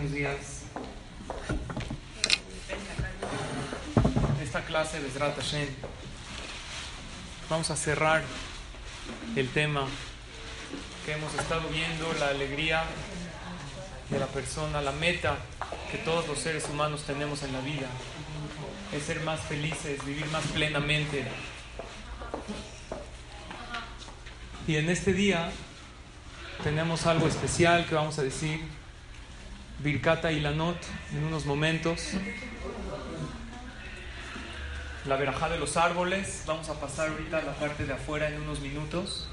Buenos días. Esta clase de Zrat Hashem vamos a cerrar el tema que hemos estado viendo, la alegría de la persona, la meta que todos los seres humanos tenemos en la vida, es ser más felices, vivir más plenamente. Y en este día tenemos algo especial que vamos a decir, Birkata y Lanot, en unos momentos. La verajá de los árboles, vamos a pasar ahorita la parte de afuera en unos minutos.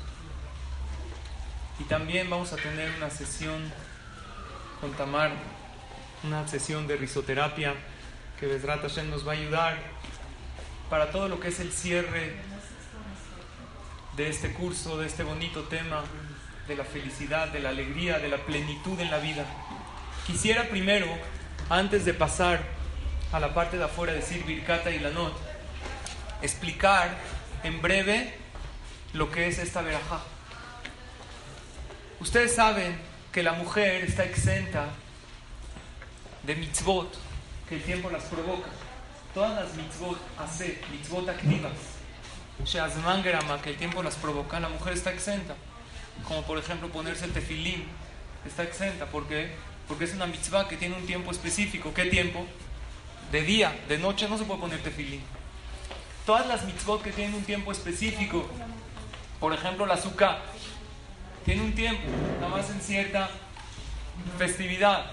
Y también vamos a tener una sesión con Tamar, una sesión de risoterapia que Besrat Hashem nos va a ayudar para todo lo que es el cierre de este curso, de este bonito tema de la felicidad, de la alegría, de la plenitud en la vida. Quisiera primero, antes de pasar a la parte de afuera, decir Birkata y Lanot, explicar en breve lo que es esta verajá. Ustedes saben que la mujer está exenta de mitzvot, que el tiempo las provoca. Todas las mitzvot hace, mitzvot activas, que el tiempo las provoca, la mujer está exenta. Como por ejemplo ponerse el tefilín, está exenta. ¿Por qué? Porque es una mitzvah que tiene un tiempo específico. ¿Qué tiempo? De día, de noche no se puede poner tefilín. Todas las mitzvot que tienen un tiempo específico, por ejemplo la azúcar, tiene un tiempo, nada más en cierta festividad.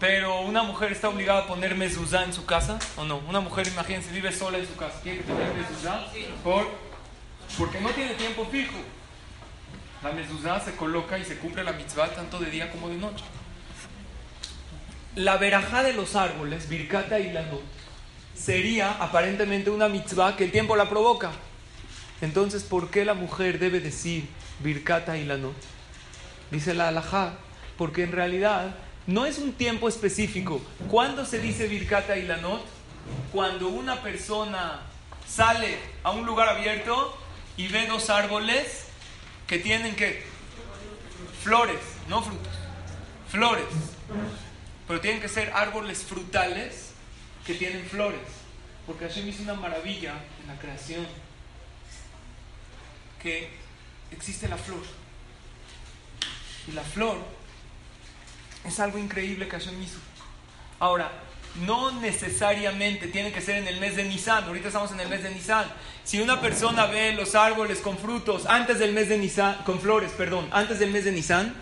Pero una mujer está obligada a poner mezuzá en su casa, ¿o no? Una mujer, imagínense, vive sola en su casa. ¿Tiene que poner mezuzá? Por, porque no tiene tiempo fijo. La mezuzá se coloca y se cumple la mitzvah tanto de día como de noche. La verajá de los árboles, Birkata y Lanot, sería aparentemente una mitzvah que el tiempo la provoca. Entonces, ¿por qué la mujer debe decir Birkata y Lanot? Dice la alajá, porque en realidad no es un tiempo específico. ¿Cuándo se dice Birkata y Lanot? Cuando una persona sale a un lugar abierto y ve dos árboles que tienen que flores, no frutos, flores. Pero tienen que ser árboles frutales que tienen flores. Porque Hashem hizo una maravilla en la creación. Que existe la flor. Y la flor es algo increíble que Hashem hizo. Ahora, no necesariamente tiene que ser en el mes de Nisan. Ahorita estamos en el mes de Nisan. Si una persona ve los árboles con frutos antes del mes de Nisan, con flores, perdón, antes del mes de Nisan,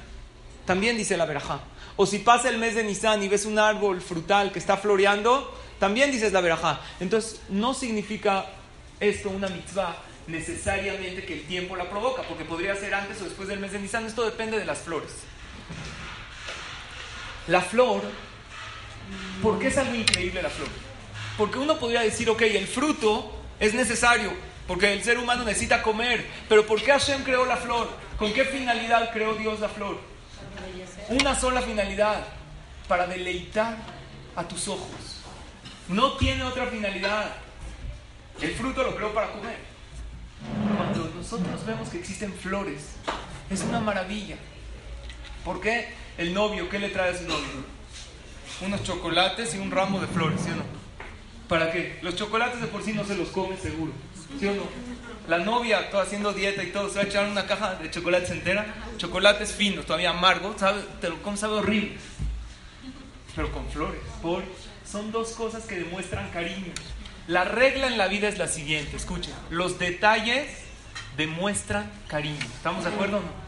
también dice la verajá. O si pasa el mes de Nisan y ves un árbol frutal que está floreando, también dices la verajá. Entonces, no significa esto una mitzvah necesariamente que el tiempo la provoca, porque podría ser antes o después del mes de Nisan. Esto depende de las flores. La flor, ¿por qué es algo increíble la flor? Porque uno podría decir, ok, el fruto es necesario, porque el ser humano necesita comer, pero ¿por qué Hashem creó la flor? ¿Con qué finalidad creó Dios la flor? Una sola finalidad, para deleitar a tus ojos. No tiene otra finalidad. El fruto lo creó para comer. Cuando nosotros vemos que existen flores, es una maravilla. ¿Por qué? El novio, ¿qué le trae a su novio? Unos chocolates y un ramo de flores, ¿sí o no? ¿Para qué? Los chocolates de por sí no se los come seguro, ¿sí o no? La novia, toda haciendo dieta y todo, se va a echar una caja de chocolates entera, chocolates finos, todavía amargos, ¿sabe? Te lo comes, sabe horrible. Pero con flores, por, son dos cosas que demuestran cariño. La regla en la vida es la siguiente, escuchen, los detalles demuestran cariño. ¿Estamos de acuerdo o no?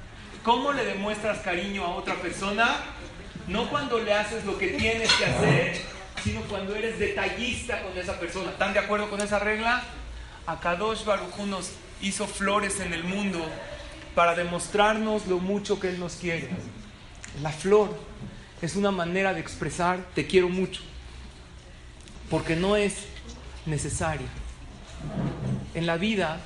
¿Cómo le demuestras cariño a otra persona? No cuando le haces lo que tienes que hacer, sino cuando eres detallista con esa persona. ¿Están de acuerdo con esa regla? Akadosh Baruj nos hizo flores en el mundo para demostrarnos lo mucho que Él nos quiere. La flor es una manera de expresar te quiero mucho, porque no es necesaria. En la vida,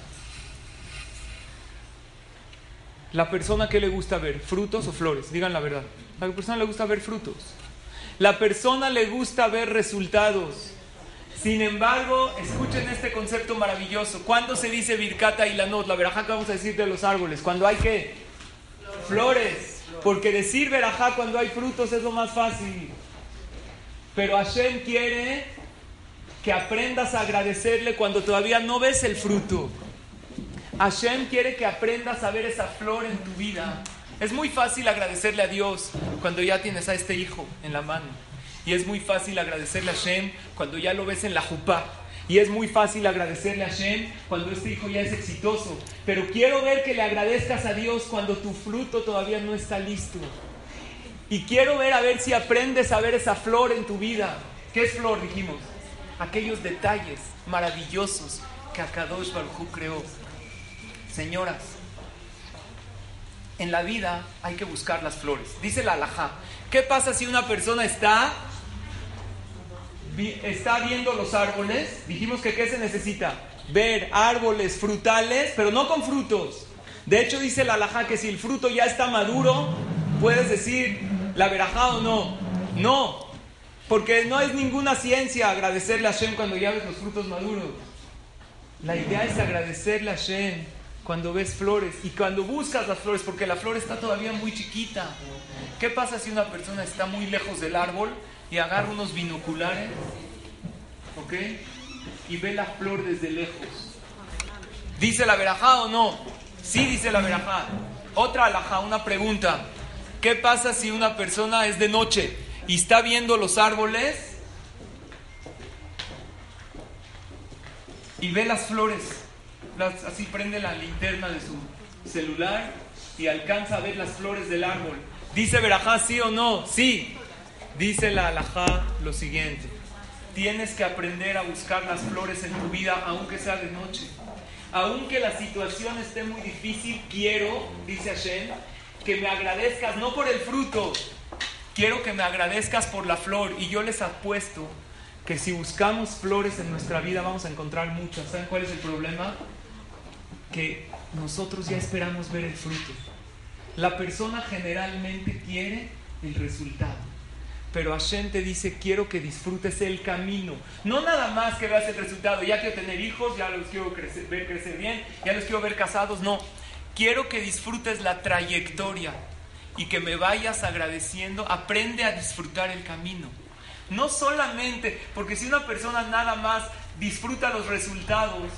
la persona que le gusta ver, frutos o flores, digan la verdad. La persona le gusta ver frutos. La persona le gusta ver resultados. Sin embargo, escuchen este concepto maravilloso. ¿Cuándo se dice Birkata y la not? La verajá que vamos a decir de los árboles. Cuando hay qué? Flores. Porque decir verajá cuando hay frutos es lo más fácil. Pero Hashem quiere que aprendas a agradecerle cuando todavía no ves el fruto. Hashem quiere que aprendas a ver esa flor en tu vida. Es muy fácil agradecerle a Dios cuando ya tienes a este hijo en la mano. Y es muy fácil agradecerle a Hashem cuando ya lo ves en la jupá. Y es muy fácil agradecerle a Hashem cuando este hijo ya es exitoso. Pero quiero ver que le agradezcas a Dios cuando tu fruto todavía no está listo. Y quiero ver a ver si aprendes a ver esa flor en tu vida. ¿Qué es flor? Dijimos. Aquellos detalles maravillosos que Akadosh Baruj creó. Señoras, en la vida hay que buscar las flores. Dice la alajá. ¿Qué pasa si una persona está, está viendo los árboles? Dijimos que ¿qué se necesita? Ver árboles frutales, pero no con frutos. De hecho, dice la alajá que si el fruto ya está maduro, puedes decir la verajá o no. No, porque no es ninguna ciencia agradecerle a Shem cuando ya ves los frutos maduros. La idea es agradecerle a Shem cuando ves flores y cuando buscas las flores, porque la flor está todavía muy chiquita. ¿Qué pasa si una persona está muy lejos del árbol y agarra unos binoculares, ¿ok? Y ve la flor desde lejos. ¿Dice la verajá o no? Sí dice la verajá. Otra alajá, una pregunta. ¿Qué pasa si una persona es de noche y está viendo los árboles y ve las flores? Así prende la linterna de su celular y alcanza a ver las flores del árbol. Dice Berajá, sí o no, sí. Dice la alajá lo siguiente. Tienes que aprender a buscar las flores en tu vida, aunque sea de noche. Aunque la situación esté muy difícil, quiero, dice Hashem, que me agradezcas, no por el fruto, quiero que me agradezcas por la flor. Y yo les apuesto que si buscamos flores en nuestra vida vamos a encontrar muchas. ¿Saben cuál es el problema? Que nosotros ya esperamos ver el fruto. La persona generalmente quiere el resultado. Pero Hashem te dice, quiero que disfrutes el camino. No nada más que veas el resultado. Ya quiero tener hijos, ya los quiero ver crecer bien, ya los quiero ver casados. No, quiero que disfrutes la trayectoria y que me vayas agradeciendo. Aprende a disfrutar el camino. No solamente, porque si una persona nada más disfruta los resultados,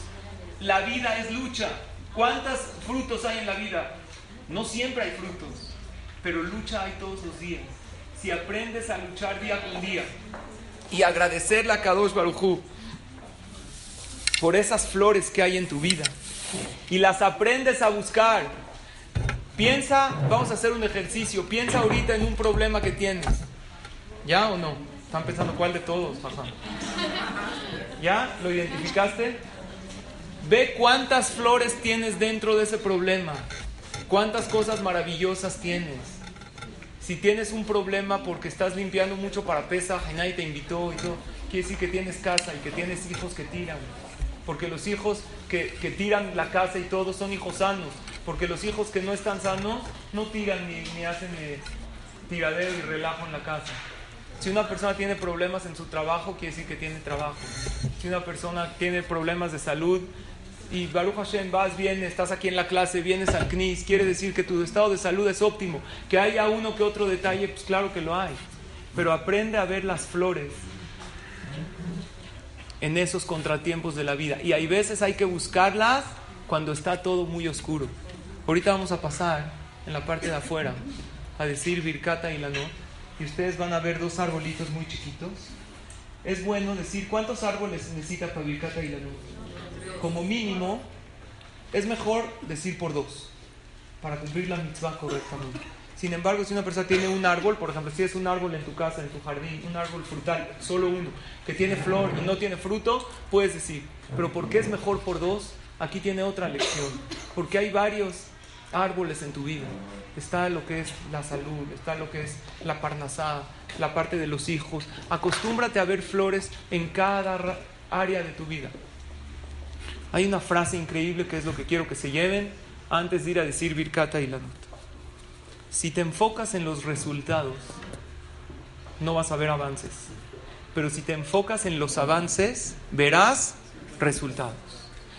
la vida es lucha. ¿Cuántos frutos hay en la vida? No siempre hay frutos, pero lucha hay todos los días. Si aprendes a luchar día con día y agradecerle a Kadosh Barujú por esas flores que hay en tu vida y las aprendes a buscar, piensa, vamos a hacer un ejercicio, piensa ahorita en un problema que tienes. ¿Ya o no? Están pensando cuál de todos, ¿Ya? ¿Lo identificaste? Ve cuántas flores tienes dentro de ese problema. Cuántas cosas maravillosas tienes. Si tienes un problema porque estás limpiando mucho para pesa y nadie te invitó y todo, quiere decir que tienes casa y que tienes hijos que tiran. Porque los hijos que, tiran la casa y todo son hijos sanos. Porque los hijos que no están sanos no tiran ni, ni hacen eh, tiradero y relajo en la casa. Si una persona tiene problemas en su trabajo, quiere decir que tiene trabajo. Si una persona tiene problemas de salud, y Baruch Hashem, vas, bien, estás aquí en la clase, vienes al CNIS, quiere decir que tu estado de salud es óptimo. Que haya uno que otro detalle, pues claro que lo hay. Pero aprende a ver las flores en esos contratiempos de la vida. Y hay veces hay que buscarlas cuando está todo muy oscuro. Ahorita vamos a pasar en la parte de afuera a decir Birkata y la. Y ustedes van a ver dos arbolitos muy chiquitos. Es bueno decir cuántos árboles necesita para Birkata y como mínimo, es mejor decir por dos, para cumplir la mitzvah correctamente. Sin embargo, si una persona tiene un árbol, por ejemplo, si es un árbol en tu casa, en tu jardín, un árbol frutal, solo uno, que tiene flor y no tiene fruto, puedes decir, pero ¿por qué es mejor por dos? Aquí tiene otra lección, porque hay varios árboles en tu vida. Está lo que es la salud, está lo que es la parnasada, la parte de los hijos. Acostúmbrate a ver flores en cada área de tu vida. Hay una frase increíble que es lo que quiero que se lleven antes de ir a decir Birkata y la nota. Si te enfocas en los resultados, no vas a ver avances. Pero si te enfocas en los avances, verás resultados.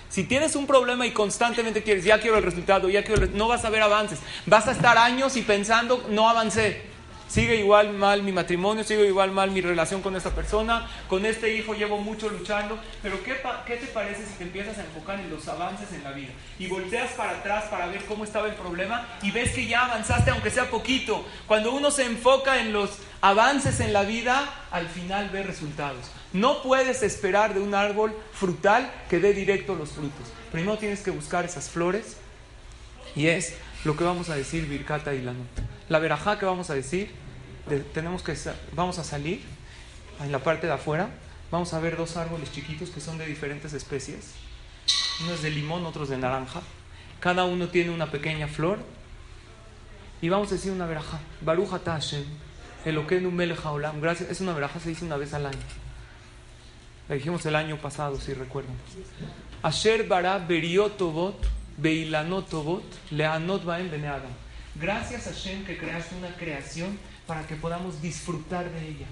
Si tienes un problema y constantemente quieres, ya quiero el resultado, ya quiero no vas a ver avances. Vas a estar años y pensando, no avancé sigue igual mal mi matrimonio, sigue igual mal mi relación con esta persona, con este hijo llevo mucho luchando, pero ¿qué, ¿qué, te parece si te empiezas a enfocar en los avances en la vida? Y volteas para atrás para ver cómo estaba el problema y ves que ya avanzaste aunque sea poquito. Cuando uno se enfoca en los avances en la vida, al final ve resultados. No puedes esperar de un árbol frutal que dé directo los frutos. Primero tienes que buscar esas flores y es lo que vamos a decir Birkata y la nota. La verajá que vamos a decir tenemos que, vamos a salir en la parte de afuera, vamos a ver dos árboles chiquitos que son de diferentes especies. Uno es de limón, otro de naranja. Cada uno tiene una pequeña flor. Y vamos a decir una veraja. Baruch Hashem, Eloquenu Melech Haolam. Gracias, es una veraja, se dice una vez al año. La dijimos el año pasado, si recuerdan. Asher bara beriotobot, beilanotobot, leanot baem beneadam. Gracias a Hashem que creaste una creación para que podamos disfrutar de ella.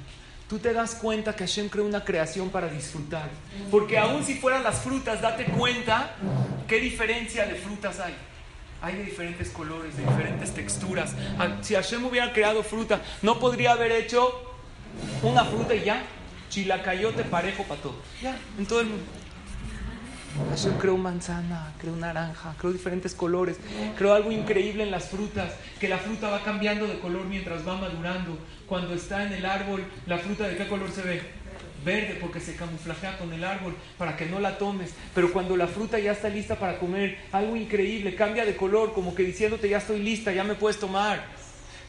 Tú te das cuenta que Hashem creó una creación para disfrutar. Porque aun si fueran las frutas, date cuenta qué diferencia de frutas hay. Hay de diferentes colores, de diferentes texturas. Ah, si Hashem hubiera creado fruta, no podría haber hecho una fruta y ya, chilacayote parejo para todos. Ya, en todo el mundo. Hashem creó manzana, creó naranja, creó diferentes colores, creó algo increíble en las frutas, que la fruta va cambiando de color mientras va madurando. Cuando está en el árbol, la fruta de qué color se ve? Verde porque se camuflajea con el árbol para que no la tomes. Pero cuando la fruta ya está lista para comer, algo increíble, cambia de color, como que diciéndote ya estoy lista, ya me puedes tomar.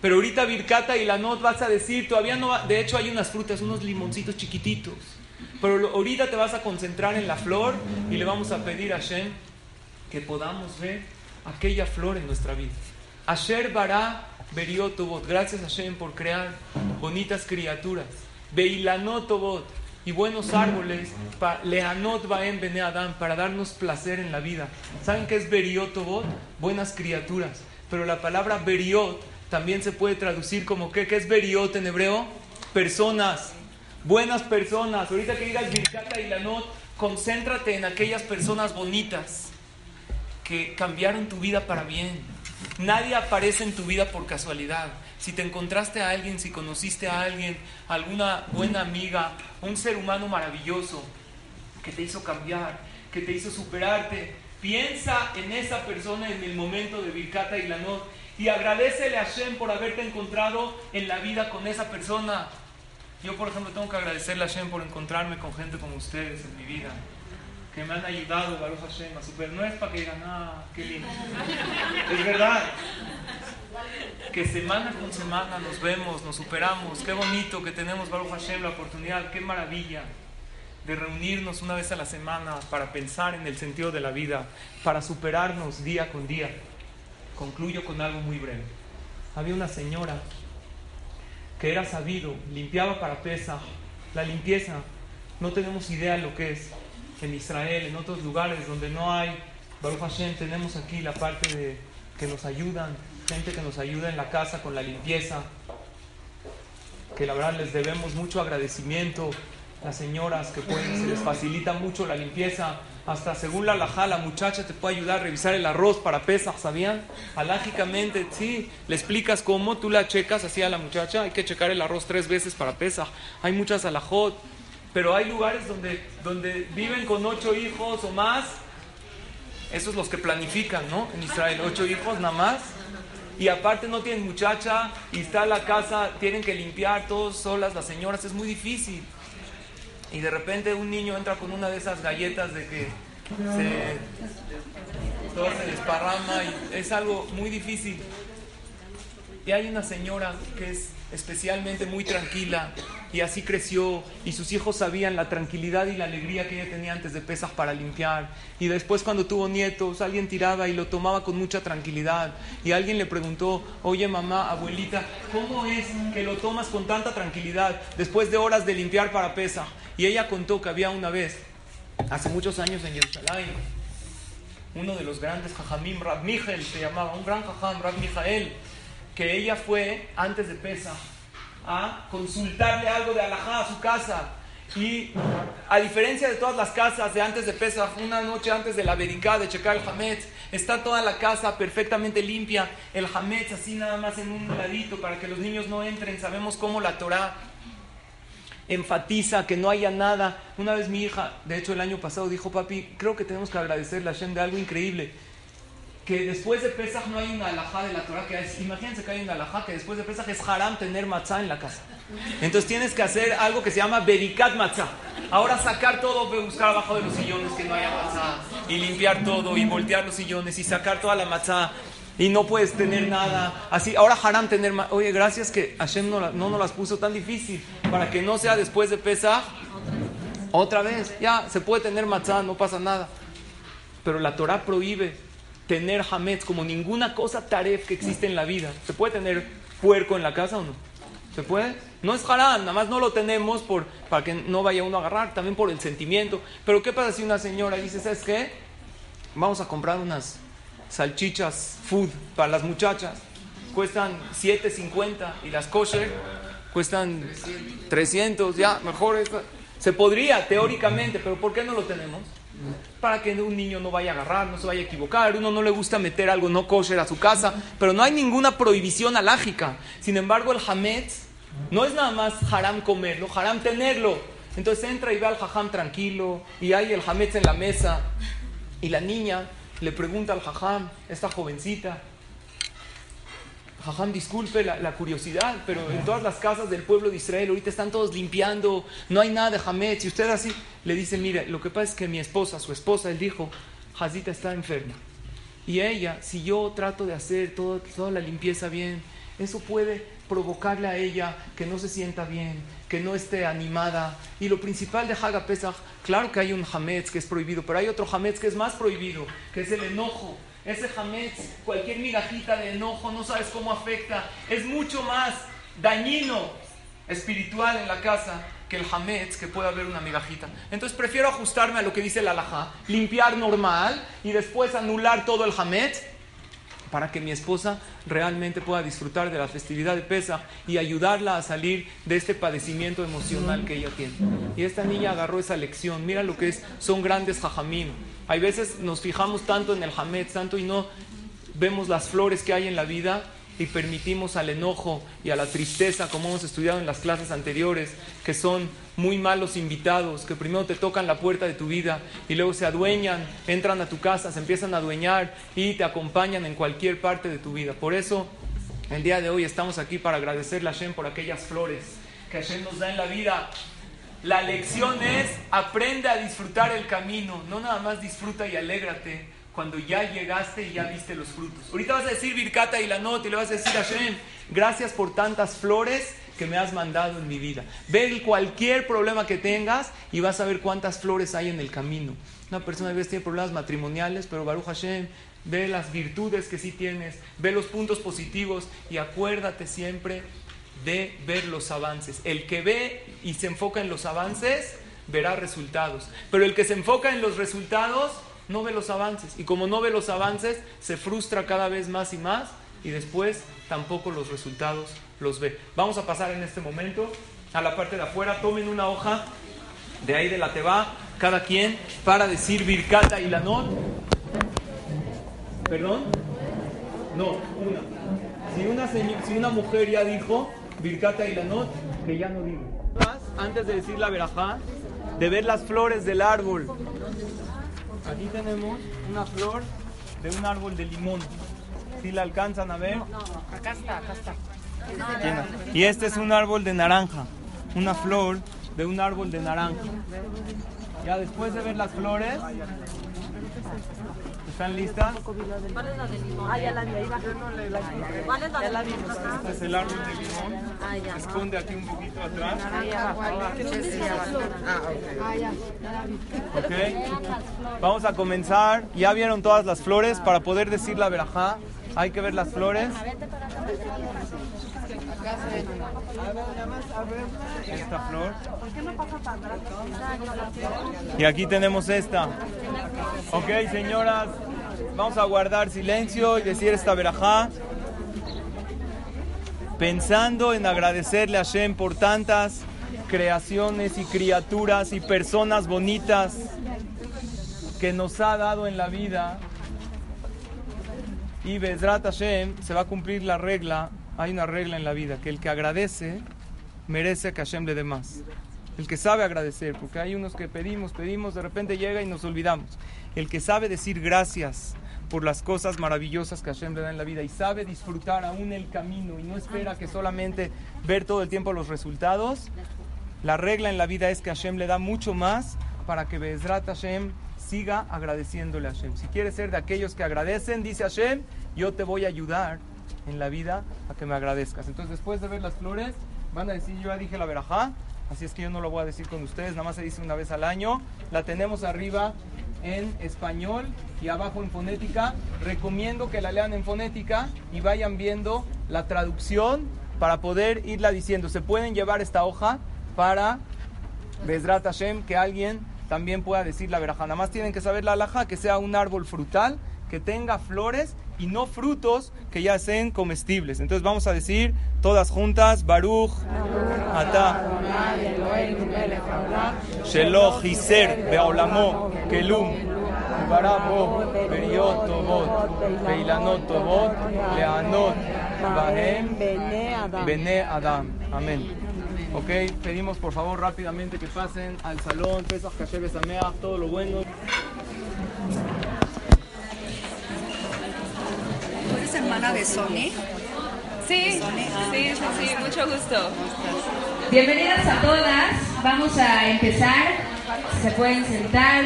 Pero ahorita Vircata y la Not vas a decir, todavía no, de hecho hay unas frutas, unos limoncitos chiquititos pero ahorita te vas a concentrar en la flor y le vamos a pedir a Hashem que podamos ver aquella flor en nuestra vida. Asher bara beriotobot. Gracias a Hashem por crear bonitas criaturas. Beilanotobot. Y buenos árboles. Leanot baem bene Adam. Para darnos placer en la vida. ¿Saben qué es beriotobot? Buenas criaturas. Pero la palabra beriot también se puede traducir como ¿qué? ¿Qué es beriot en hebreo? Personas buenas personas. Ahorita que digas Birkata y Lanot, concéntrate en aquellas personas bonitas que cambiaron tu vida para bien. Nadie aparece en tu vida por casualidad. Si te encontraste a alguien, si conociste a alguien, alguna buena amiga, un ser humano maravilloso que te hizo cambiar, que te hizo superarte, piensa en esa persona en el momento de Birkata y Lanot y agradecele a Shem por haberte encontrado en la vida con esa persona. Yo, por ejemplo, tengo que agradecerle a Hashem por encontrarme con gente como ustedes en mi vida, que me han ayudado, Baruch Hashem, a super. No es para que digan, ah, qué lindo. Es verdad. Que semana con semana nos vemos, nos superamos. Qué bonito que tenemos, Baruch Hashem, la oportunidad, qué maravilla de reunirnos una vez a la semana para pensar en el sentido de la vida, para superarnos día con día. Concluyo con algo muy breve. Había una señora que era sabido, limpiaba para pesa. La limpieza, no tenemos idea de lo que es. En Israel, en otros lugares donde no hay, Baruch Hashem, tenemos aquí la parte de que nos ayudan, gente que nos ayuda en la casa con la limpieza, que la verdad les debemos mucho agradecimiento. Las señoras que pueden, se les facilita mucho la limpieza. Hasta según la alajá, la muchacha te puede ayudar a revisar el arroz para pesas, ¿sabían? Alágicamente, sí, le explicas cómo, tú la checas así a la muchacha, hay que checar el arroz tres veces para pesas. Hay muchas alajot, pero hay lugares donde, donde viven con ocho hijos o más, esos los que planifican, ¿no? En Israel, ocho hijos nada más. Y aparte no tienen muchacha y está la casa, tienen que limpiar todos solas las señoras, es muy difícil y de repente un niño entra con una de esas galletas de que se, todo se desparrama y es algo muy difícil. Y hay una señora que es especialmente muy tranquila y así creció y sus hijos sabían la tranquilidad y la alegría que ella tenía antes de pesas para limpiar. Y después cuando tuvo nietos alguien tiraba y lo tomaba con mucha tranquilidad. Y alguien le preguntó oye mamá abuelita cómo es que lo tomas con tanta tranquilidad después de horas de limpiar para pesa y ella contó que había una vez hace muchos años en Jerusalén uno de los grandes jajamim Rab Michael se llamaba un gran jajam Rab Michael que ella fue antes de pesa a consultarle algo de alajá a su casa. Y a diferencia de todas las casas de antes de Pesach, una noche antes de la vericá de checar el Hametz, está toda la casa perfectamente limpia, el Hametz así nada más en un ladito para que los niños no entren. Sabemos cómo la Torah enfatiza que no haya nada. Una vez mi hija, de hecho el año pasado, dijo, papi, creo que tenemos que agradecerle a Hashem de algo increíble que después de Pesach no hay una alajá de la Torah que es, imagínense que hay una alajá que después de Pesach es haram tener matzah en la casa. Entonces tienes que hacer algo que se llama berikat matzah. Ahora sacar todo, buscar abajo de los sillones que no haya matzah y limpiar todo y voltear los sillones y sacar toda la matzah y no puedes tener nada. Así, ahora haram tener Oye, gracias que Hashem no, no nos las puso tan difícil para que no sea después de Pesach otra vez. Ya, se puede tener matzah, no pasa nada. Pero la Torah prohíbe tener hametz como ninguna cosa taref que existe en la vida. ¿Se puede tener puerco en la casa o no? ¿Se puede? No es haram, nada más no lo tenemos por, para que no vaya uno a agarrar, también por el sentimiento. Pero ¿qué pasa si una señora dice, ¿sabes qué? Vamos a comprar unas salchichas food para las muchachas. Cuestan 7.50 y las kosher cuestan 300, ya, mejor. Se podría teóricamente, pero ¿por qué no lo tenemos? Para que un niño no vaya a agarrar, no se vaya a equivocar. Uno no le gusta meter algo no kosher a su casa, pero no hay ninguna prohibición alágica. Sin embargo, el hametz no es nada más haram comerlo, haram tenerlo. Entonces entra y ve al hajam tranquilo y hay el hametz en la mesa y la niña le pregunta al hajam, esta jovencita, Jajam, disculpe la, curiosidad, pero en todas las casas del pueblo de Israel ahorita están todos limpiando, no hay nada de Hametz. Y usted así le dice, mire, lo que pasa es que mi esposa, su esposa, él dijo, Hazita está enferma. Y ella, si yo trato de hacer todo, toda la limpieza bien, eso puede provocarle a ella que no se sienta bien, que no esté animada. Y lo principal de Haga Pesach, claro que hay un Hametz que es prohibido, pero hay otro Hametz que es más prohibido, que es el enojo ese hametz, cualquier migajita de enojo, no sabes cómo afecta. Es mucho más dañino espiritual en la casa que el hametz, que puede haber una migajita. Entonces prefiero ajustarme a lo que dice la alajá, limpiar normal y después anular todo el hametz para que mi esposa realmente pueda disfrutar de la festividad de Pesa y ayudarla a salir de este padecimiento emocional que ella tiene. Y esta niña agarró esa lección. Mira lo que es, son grandes jajamim. Hay veces nos fijamos tanto en el hametz, tanto y no vemos las flores que hay en la vida y permitimos al enojo y a la tristeza, como hemos estudiado en las clases anteriores, que son muy malos invitados, que primero te tocan la puerta de tu vida y luego se adueñan, entran a tu casa, se empiezan a adueñar y te acompañan en cualquier parte de tu vida. Por eso, el día de hoy estamos aquí para agradecerle a Hashem por aquellas flores que Hashem nos da en la vida. La lección es, aprende a disfrutar el camino, no nada más disfruta y alégrate, cuando ya llegaste y ya viste los frutos. Ahorita vas a decir Birkata y la nota y le vas a decir a Hashem, gracias por tantas flores que me has mandado en mi vida. Ve cualquier problema que tengas y vas a ver cuántas flores hay en el camino. Una persona a veces tiene problemas matrimoniales, pero Baruch Hashem, ve las virtudes que sí tienes, ve los puntos positivos y acuérdate siempre de ver los avances. El que ve y se enfoca en los avances, verá resultados. Pero el que se enfoca en los resultados, no ve los avances. Y como no ve los avances, se frustra cada vez más y más y después tampoco los resultados los ve. Vamos a pasar en este momento a la parte de afuera. Tomen una hoja de ahí de la teba, cada quien, para decir Birkata y Lanot. ¿Perdón? No, una. Si una, si una mujer ya dijo Birkata y Lanot, que ya no diga. Antes de decir la verajá, de ver las flores del árbol Aquí tenemos una flor de un árbol de limón. ¿Sí la alcanzan a ver? No, acá está, acá está. Y este es un árbol de naranja, una flor de un árbol de naranja. Ya después de ver las flores, ¿Están listas? ¿Cuál es la de limón? Ah, ya la vi, ahí. ¿Cuál es la de limón? Este es el árbol de limón. Ah, ya. Esconde aquí un poquito atrás. Abajo. ¿Ok? Vamos a comenzar. Ya vieron todas las flores. Para poder decir la verajá, hay que ver las flores. Esta flor. Y aquí tenemos esta. Ok, señoras, vamos a guardar silencio y decir esta verajá. Pensando en agradecerle a Shem por tantas creaciones y criaturas y personas bonitas que nos ha dado en la vida. Y Bezrat Hashem se va a cumplir la regla. Hay una regla en la vida, que el que agradece merece que Hashem le dé más. El que sabe agradecer, porque hay unos que pedimos, pedimos, de repente llega y nos olvidamos. El que sabe decir gracias por las cosas maravillosas que Hashem le da en la vida y sabe disfrutar aún el camino y no espera que solamente ver todo el tiempo los resultados, la regla en la vida es que Hashem le da mucho más para que Bezrat Hashem siga agradeciéndole a Hashem. Si quieres ser de aquellos que agradecen, dice Hashem, yo te voy a ayudar en la vida a que me agradezcas. Entonces, después de ver las flores, van a decir, yo ya dije la verajá, así es que yo no lo voy a decir con ustedes, nada más se dice una vez al año. La tenemos arriba en español y abajo en fonética. Recomiendo que la lean en fonética y vayan viendo la traducción para poder irla diciendo. Se pueden llevar esta hoja para Bezrat Hashem, que alguien también pueda decir la verajá. Nada más tienen que saber la alhaja, que sea un árbol frutal, que tenga flores y no frutos que ya sean comestibles. Entonces vamos a decir todas juntas, Baruch, Ata, Shelo, Hiser, Beolamo, Kelum, Barabo, Periot, Tobot, Peilanot, Tobot, Leanot, Bahem, Bene Adam. Amén. Ok, pedimos por favor rápidamente que pasen al salón, Pesach Kasher Besameach, todo lo bueno. Eres hermana de Sony? Sí, Sony, ah. sí, sí, sí, mucho gusto. Bienvenidas a todas. Vamos a empezar. Se pueden sentar.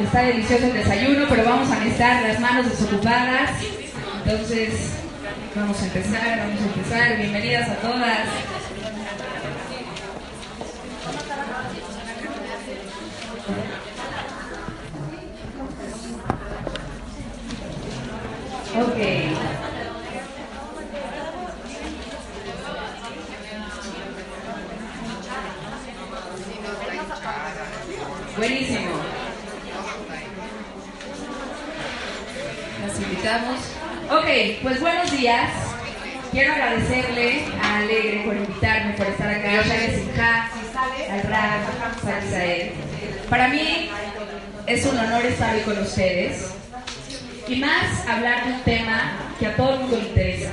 Está delicioso el desayuno, pero vamos a necesitar las manos desocupadas. Entonces, vamos a empezar, vamos a empezar. Bienvenidas a todas. Ok. Buenísimo. Las invitamos. Ok, pues buenos días. Quiero agradecerle a Alegre por invitarme, por estar acá. Shale Simha, al Rab, a. Para mí es un honor estar hoy con ustedes y más hablar de un tema que a todo el mundo le interesa.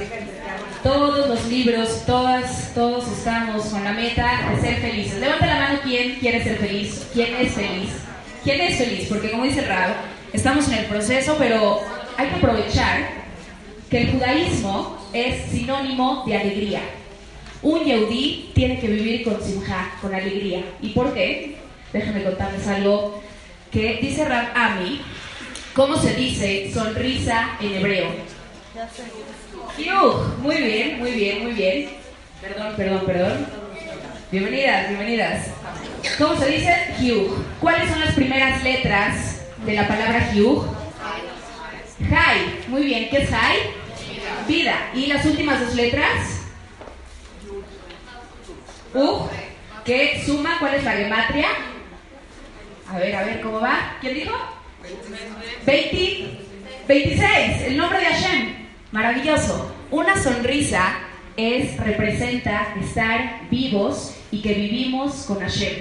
Todos los libros, todas, todos estamos con la meta de ser felices. Levanta la mano quién quiere ser feliz, quién es feliz. ¿Quién es feliz? Porque como dice Rab, estamos en el proceso, pero hay que aprovechar que el judaísmo es sinónimo de alegría. Un yehudí tiene que vivir con simja, con alegría. ¿Y por qué? Déjenme contarles algo que dice Rab Ami, ¿Cómo se dice sonrisa en hebreo? Hiuj. Muy bien, muy bien, muy bien. Perdón, perdón, perdón. Bienvenidas, bienvenidas. ¿Cómo se dice? Hiuj. ¿Cuáles son las primeras letras de la palabra Hiuj? Jai. Muy bien, ¿qué es Jai? Vida. ¿Y las últimas dos letras? Uj. ¿Qué suma? ¿Cuál es la gematria? A ver, a ver, ¿cómo va? ¿Quién dijo? 20, 26, el nombre de Hashem. Maravilloso. Una sonrisa es, representa estar vivos y que vivimos con Hashem.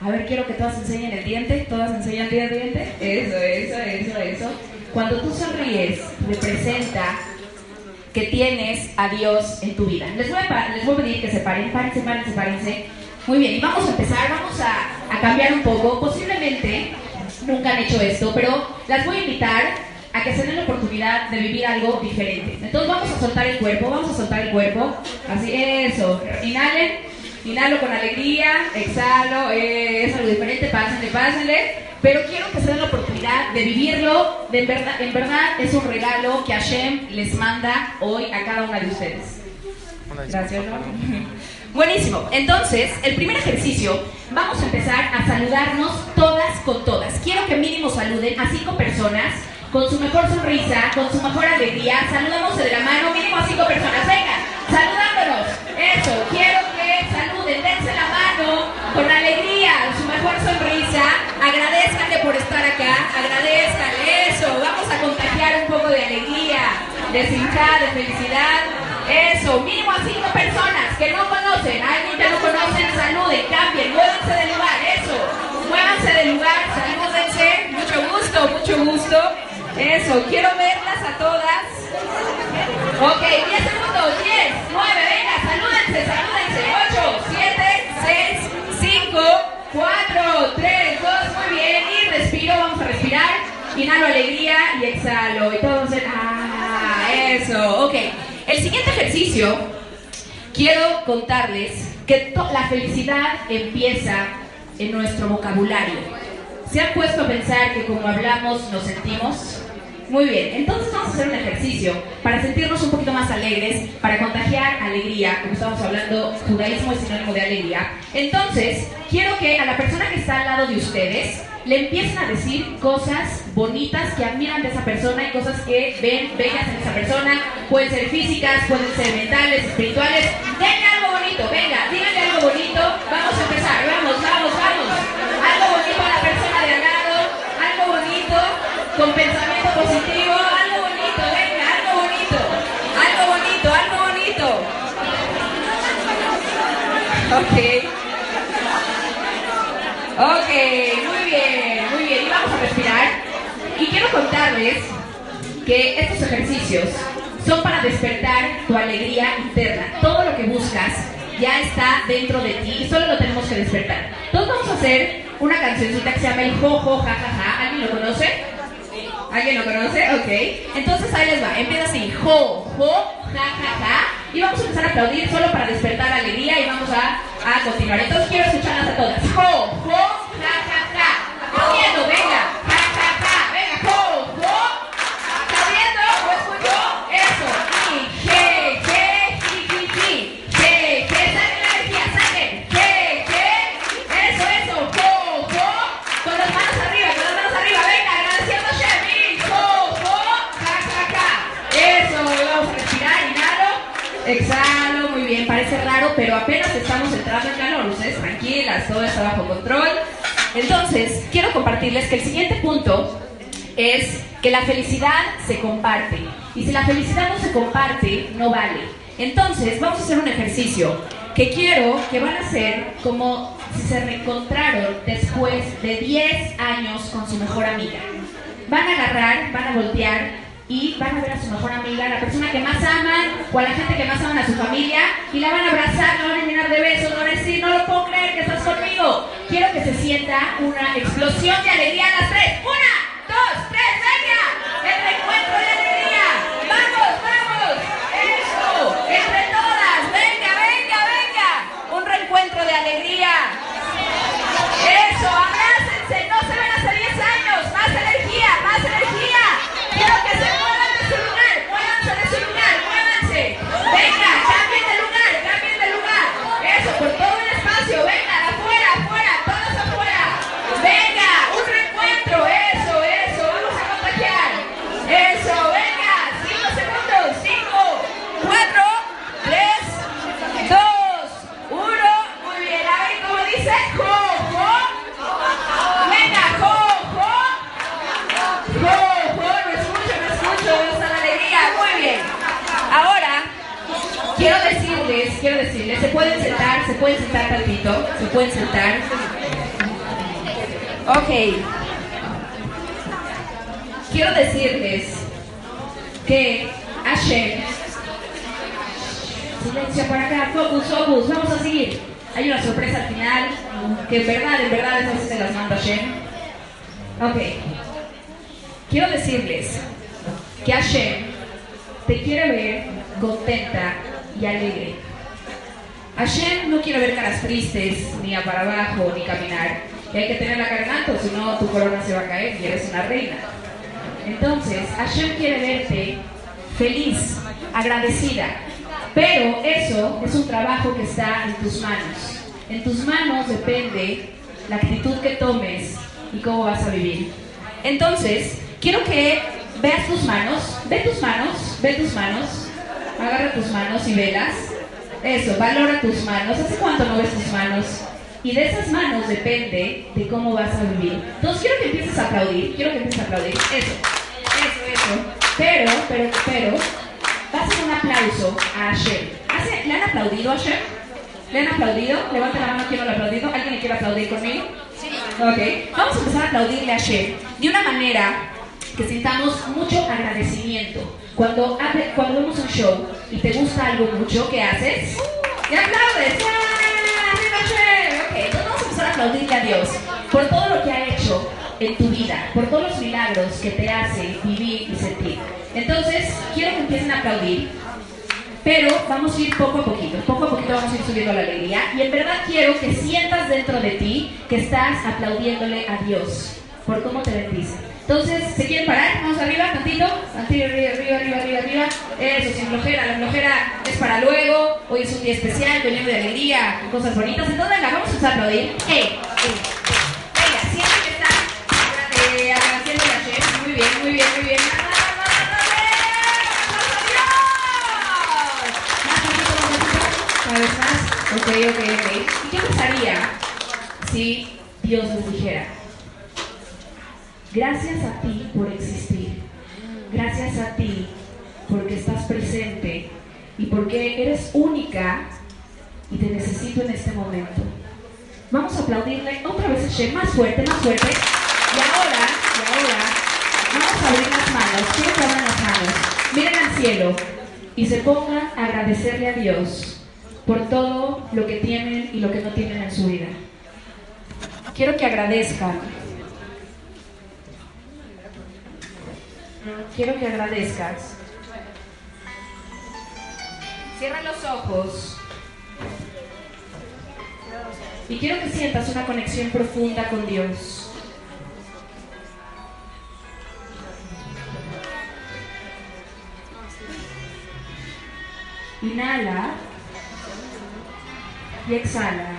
A ver, quiero que todas enseñen el diente. ¿Todas enseñan el diente? Eso, eso, eso, eso. Cuando tú sonríes, representa que tienes a Dios en tu vida. Les voy a, les voy a pedir que se paren, párense, párense, párense. Muy bien, y vamos a empezar, vamos a, a cambiar un poco. Posiblemente nunca han hecho esto, pero las voy a invitar a que se den la oportunidad de vivir algo diferente. Entonces vamos a soltar el cuerpo, vamos a soltar el cuerpo, así, eso, inhalen, Inhalo con alegría, exhalo, eh, es algo diferente, pásenle, pásenle. Pero quiero que se den la oportunidad de vivirlo. De en, verdad, en verdad es un regalo que Hashem les manda hoy a cada una de ustedes. Gracias, ¿no? Buenísimo. Entonces, el primer ejercicio, vamos a empezar a saludarnos todas con todas. Quiero que mínimo saluden a cinco personas con su mejor sonrisa, con su mejor alegría. Saludamos de la mano, mínimo a cinco personas. Venga, saludándonos. Eso, quiero que saluden, dense la mano con alegría, su mejor sonrisa. Agradezcanle por estar acá, agradezcanle eso. Vamos a contagiar un poco de alegría, de sinceridad, de felicidad. Eso, mínimo a cinco personas que no conocen, alguien que no conocen, saluden, cambien, muévanse del lugar, eso, muévanse del lugar, salúdense, mucho gusto, mucho gusto, eso, quiero verlas a todas. Ok, 10 segundos, 10, 9, venga, salúdense, salúdense, 8, 7, 6, 5, 4, 3, 2, muy bien, y respiro, vamos a respirar, inhalo alegría y exhalo, y todos, ah, eso, ok. El siguiente ejercicio, quiero contarles que la felicidad empieza en nuestro vocabulario. ¿Se han puesto a pensar que como hablamos nos sentimos? Muy bien, entonces vamos a hacer un ejercicio para sentirnos un poquito más alegres, para contagiar alegría, como estamos hablando, judaísmo es sinónimo de alegría. Entonces, quiero que a la persona que está al lado de ustedes le empiecen a decir cosas bonitas que admiran de esa persona y cosas que ven bellas en esa persona. Pueden ser físicas, pueden ser mentales, espirituales. Denle algo bonito, venga, díganle algo bonito. Vamos a empezar, vamos, vamos, vamos. Algo bonito a la persona de al lado, algo bonito, con pensamiento positivo, algo bonito, venga, algo bonito. Algo bonito, algo bonito. Ok. Ok, respirar. Y quiero contarles que estos ejercicios son para despertar tu alegría interna. Todo lo que buscas ya está dentro de ti y solo lo tenemos que despertar. Entonces vamos a hacer una cancioncita que se llama el jo, jo, ja, ja, ja. ¿Alguien lo conoce? ¿Alguien lo conoce? Ok. Entonces ahí les va. Empieza así. Jo, jo, ja, ja, ja. Y vamos a empezar a aplaudir solo para despertar alegría y vamos a, a continuar. Entonces quiero escucharlas a todas. Jo, jo, ja, ja, ja. Venga, jo, jo. ¿Aplaudiendo? ¿Lo escucho? Eso. Y je, je, ji, ji, ji. Je, je. Saquen la energía, saquen. Je, je. Eso, eso. Jo, jo. Con las manos arriba, con las manos arriba. Venga, agradeciendo a Shem. Y jo, jo. Ja, ja, ja. Eso. Y vamos a respirar. Inhalo. Exhalo, muy bien, parece raro, pero apenas entrando en calor, ustedes tranquilas, todo está bajo control. Entonces, quiero compartirles que el siguiente punto es que la felicidad se comparte. Y si la felicidad no se comparte, no vale. Entonces, vamos a hacer un ejercicio que quiero que van a hacer como si se reencontraron después de 10 años con su mejor amiga. Van a agarrar, van a voltear y van a ver a su mejor amiga, la persona que más aman o a la gente que más aman a su familia y la van a abrazar, la van a llenar de besos, la van a decir, no lo puedo creer que estás conmigo. Quiero que se sienta una explosión de alegría a las tres. Una, dos, tres, venga. El reencuentro de alegría. Vamos, vamos. Eso, entre todas. Venga, venga, venga. Un reencuentro de alegría. Se pueden sentar tantito, se pueden sentar. Ok. Quiero decirles que Hashem, silencio por acá, focus, focus, vamos a seguir. Hay una sorpresa al final, que en verdad, en verdad, esas se las manda Hashem. Ok. Quiero decirles que Hashem te quiere ver contenta y alegre. Hashem no quiere ver caras tristes, ni a para abajo, ni caminar. Y hay que tener la cara en alto, si no tu corona se va a caer y eres una reina. Entonces, Hashem quiere verte feliz, agradecida. Pero eso es un trabajo que está en tus manos. En tus manos depende la actitud que tomes y cómo vas a vivir. Entonces, quiero que veas tus manos, ve tus manos, ve tus manos, agarra tus manos y velas. Eso, valora tus manos. ¿Hace cuánto no ves tus manos? Y de esas manos depende de cómo vas a vivir. Entonces quiero que empieces a aplaudir, quiero que empieces a aplaudir. Eso, eso, eso. Pero, pero, pero, vas a hacer un aplauso a Hashem. ¿Hace- ¿Le han aplaudido a Hashem? ¿Le han aplaudido? Levante la mano quien no ha aplaudido. ¿Alguien le quiere aplaudir conmigo? Sí. Ok. Vamos a empezar a aplaudirle a Hashem de una manera que sintamos mucho agradecimiento. Cuando, cuando vemos un show y te gusta algo mucho, ¿qué haces? Y aplaudes. ¡Ah! Ok, entonces vamos a empezar a aplaudirle a Dios por todo lo que ha hecho en tu vida, por todos los milagros que te hace vivir y sentir. Entonces, quiero que empiecen a aplaudir. Pero vamos a ir poco a poquito, poco a poquito vamos a ir subiendo la alegría y en verdad quiero que sientas dentro de ti que estás aplaudiéndole a Dios por cómo te bendice. Entonces, ¿se quieren parar? Vamos arriba, tantito, tantito, arriba, arriba, arriba, arriba, arriba. Eso, sin flojera, la flojera es para luego. Hoy es un día especial, lleno de alegría, cosas bonitas. Entonces, venga, vamos a aplaudir. ¡Eh! ¡Eh! Gracias a ti por existir. Gracias a ti porque estás presente y porque eres única y te necesito en este momento. Vamos a aplaudirle otra vez a Shem, más fuerte, más fuerte. Y ahora, y ahora, vamos a abrir las manos. Quiero que abran las manos. Miren al cielo y se pongan a agradecerle a Dios por todo lo que tienen y lo que no tienen en su vida. Quiero que agradezcan. Quiero que agradezcas. Cierra los ojos. Y quiero que sientas una conexión profunda con Dios. Inhala y exhala.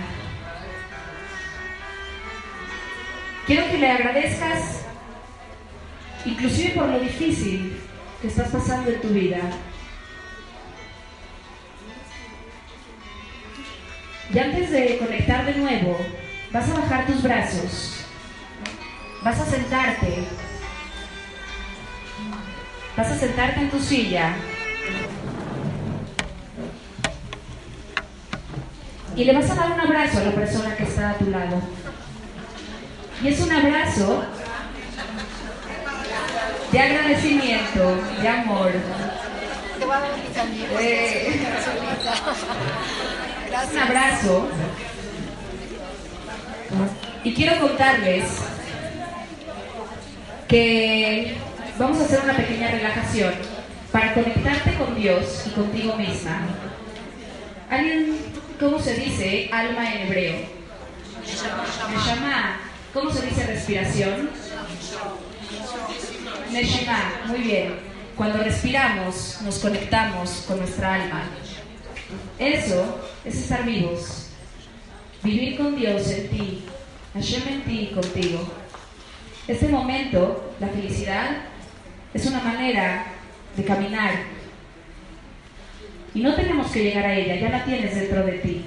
Quiero que le agradezcas inclusive por lo difícil que estás pasando en tu vida. Y antes de conectar de nuevo, vas a bajar tus brazos, vas a sentarte, vas a sentarte en tu silla y le vas a dar un abrazo a la persona que está a tu lado. Y es un abrazo de agradecimiento, de amor. Eh, un abrazo. Y quiero contarles que vamos a hacer una pequeña relajación para conectarte con Dios y contigo misma. ¿Alguien, cómo se dice alma en hebreo? Neshama. ¿Cómo se dice respiración? Neshima, muy bien. Cuando respiramos, nos conectamos con nuestra alma. Eso es estar vivos. Vivir con Dios en ti, Hashem en ti y contigo. Este momento, la felicidad, es una manera de caminar. Y no tenemos que llegar a ella, ya la tienes dentro de ti.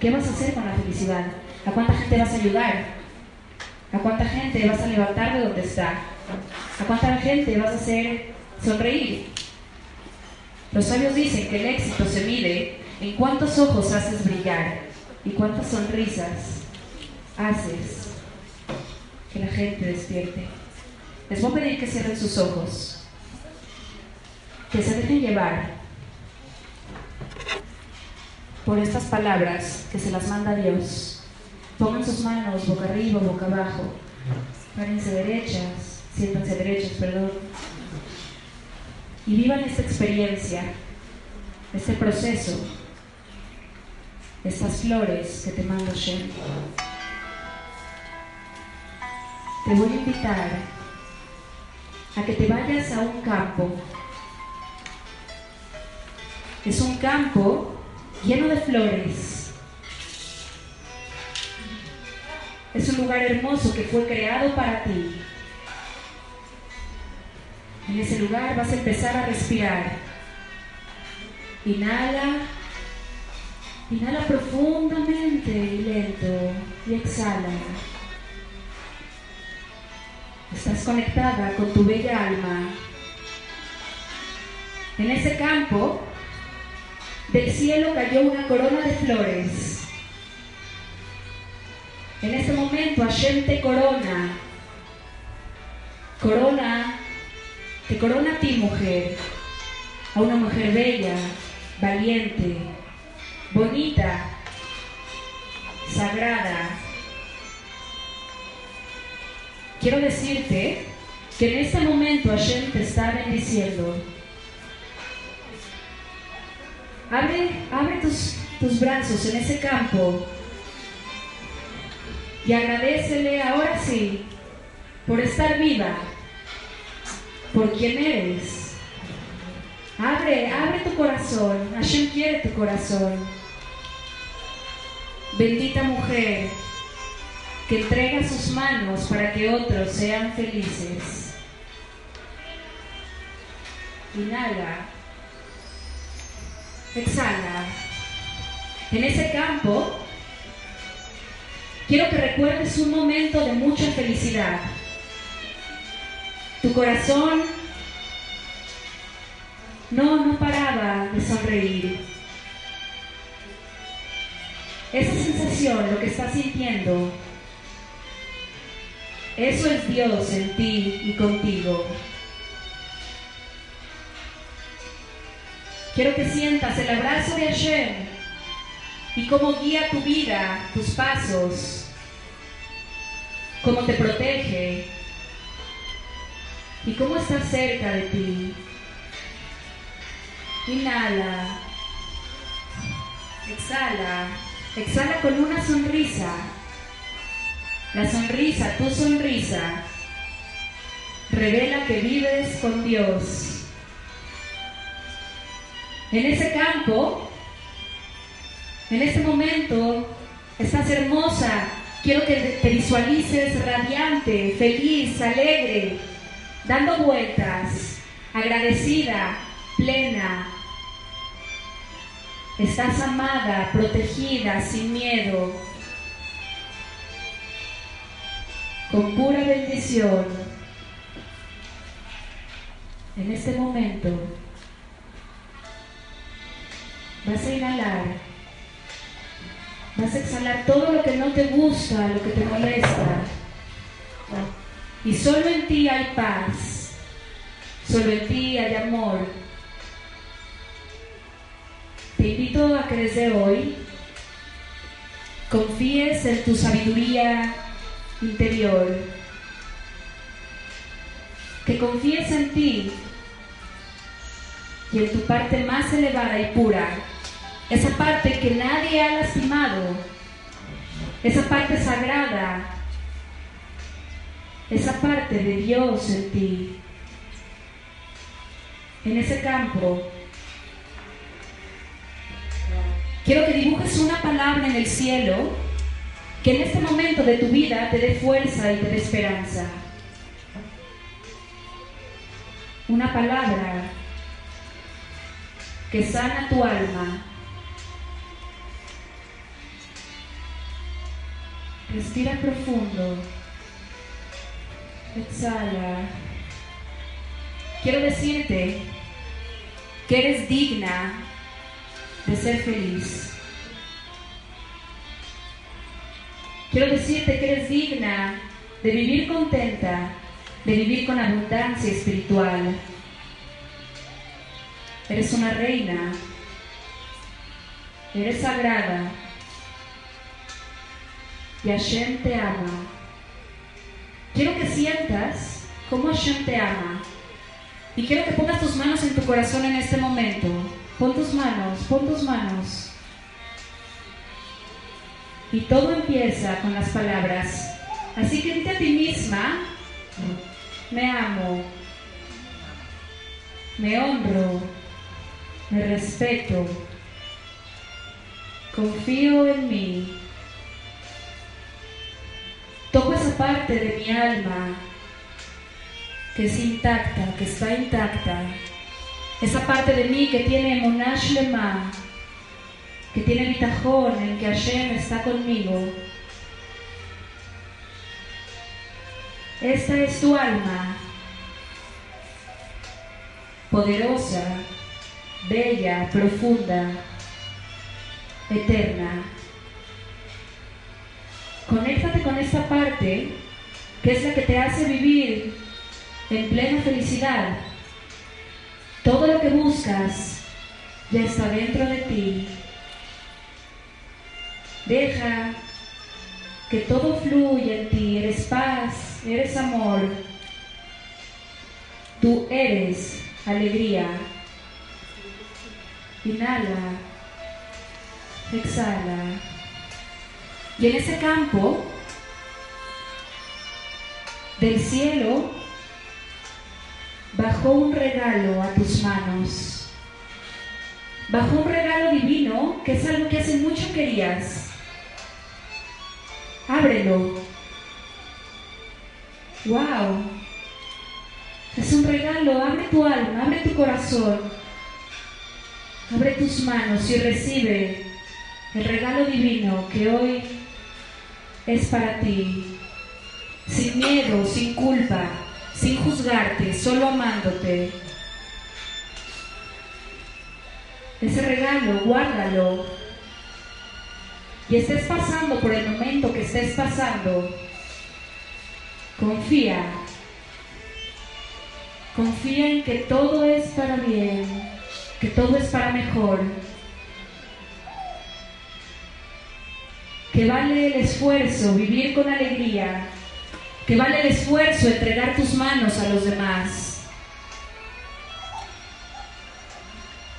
¿Qué vas a hacer con la felicidad? ¿A cuánta gente vas a ayudar? ¿A cuánta gente vas a levantar de donde está? ¿A cuánta gente vas a hacer sonreír? Los sabios dicen que el éxito se mide en cuántos ojos haces brillar y cuántas sonrisas haces que la gente despierte. Les voy a pedir que cierren sus ojos, que se dejen llevar por estas palabras que se las manda Dios. Pongan sus manos boca arriba, boca abajo. Párense derechas, siéntanse derechos, perdón. Y vivan esta experiencia, este proceso estas flores que te mando Shem. Te voy a invitar a que te vayas a un campo. Es un campo lleno de flores. Es un lugar hermoso que fue creado para ti. En ese lugar vas a empezar a respirar. Inhala. Inhala profundamente y lento y exhala. Estás conectada con tu bella alma. En ese campo del cielo cayó una corona de flores. En este momento Hashem te corona. Corona, corona a ti mujer, a una mujer bella, valiente, bonita, sagrada. Quiero decirte que en este momento Hashem te está bendiciendo. Abre, abre tus, tus brazos en ese campo y agradecele ahora sí por estar viva, por quien eres. Abre, abre tu corazón. Hashem quiere tu corazón. Bendita mujer que entrega sus manos para que otros sean felices. Inhala. Exhala. En ese campo, quiero que recuerdes un momento de mucha felicidad. Tu corazón no, no paraba de sonreír. Esa sensación, lo que estás sintiendo, eso es Dios en ti y contigo. Quiero que sientas el abrazo de Hashem y cómo guía tu vida, tus pasos, cómo te protege y cómo está cerca de ti. Inhala. Exhala. Exhala con una sonrisa. La sonrisa, tu sonrisa, revela que vives con Dios. En ese campo, en ese momento, estás hermosa. Quiero que te visualices radiante, feliz, alegre, dando vueltas, agradecida, plena. Estás amada, protegida, sin miedo, con pura bendición. En este momento vas a inhalar, vas a exhalar todo lo que no te gusta, lo que te molesta. Y solo en ti hay paz, solo en ti hay amor. Te invito a que desde hoy confíes en tu sabiduría interior, que confíes en ti y en tu parte más elevada y pura, esa parte que nadie ha lastimado, esa parte sagrada, esa parte de Dios en ti, en ese campo. Quiero que dibujes una palabra en el cielo que en este momento de tu vida te dé fuerza y te dé esperanza. Una palabra que sana tu alma. Respira profundo. Exhala. Quiero decirte que eres digna de ser feliz. Quiero decirte que eres digna de vivir contenta, de vivir con abundancia espiritual. Eres una reina, eres sagrada y Hashem te ama. Quiero que sientas cómo Hashem te ama y quiero que pongas tus manos en tu corazón en este momento. Pon tus manos, pon tus manos. Y todo empieza con las palabras. Así que dite a ti misma, me amo, me honro, me respeto, confío en mí. Parte de mi alma que es intacta, que está intacta. Esa parte de mí que tiene Monash Lema, que tiene bitajón en que Hashem está conmigo. Esta es tu alma, poderosa, bella, profunda, eterna. Conéctate con esta parte que es la que te hace vivir en plena felicidad. Todo lo que buscas ya está dentro de ti. Deja que todo fluya en ti. Eres paz, eres amor. Tú eres alegría. Inhala. Exhala. Y en ese campo del cielo bajó un regalo a tus manos. Bajó un regalo divino que es algo que hace mucho querías. Ábrelo. Wow. Es un regalo. Abre tu alma, abre tu corazón. Abre tus manos y recibe el regalo divino que hoy es para ti. Sin miedo, sin culpa, sin juzgarte, solo amándote. Ese regalo, guárdalo. Y estés pasando por el momento que estés pasando, confía. Confía en que todo es para bien, que todo es para mejor. Que vale el esfuerzo vivir con alegría, que vale el esfuerzo entregar tus manos a los demás,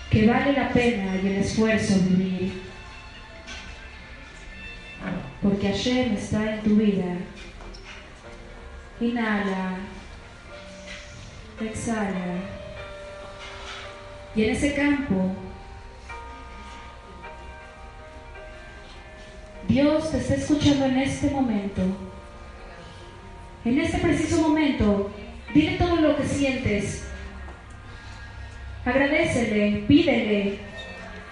que vale la pena y el esfuerzo vivir, porque Hashem está en tu vida. Inhala, exhala, y en ese campo Dios te está escuchando en este momento. En este preciso momento, dile todo lo que sientes. Agradecele, pídele.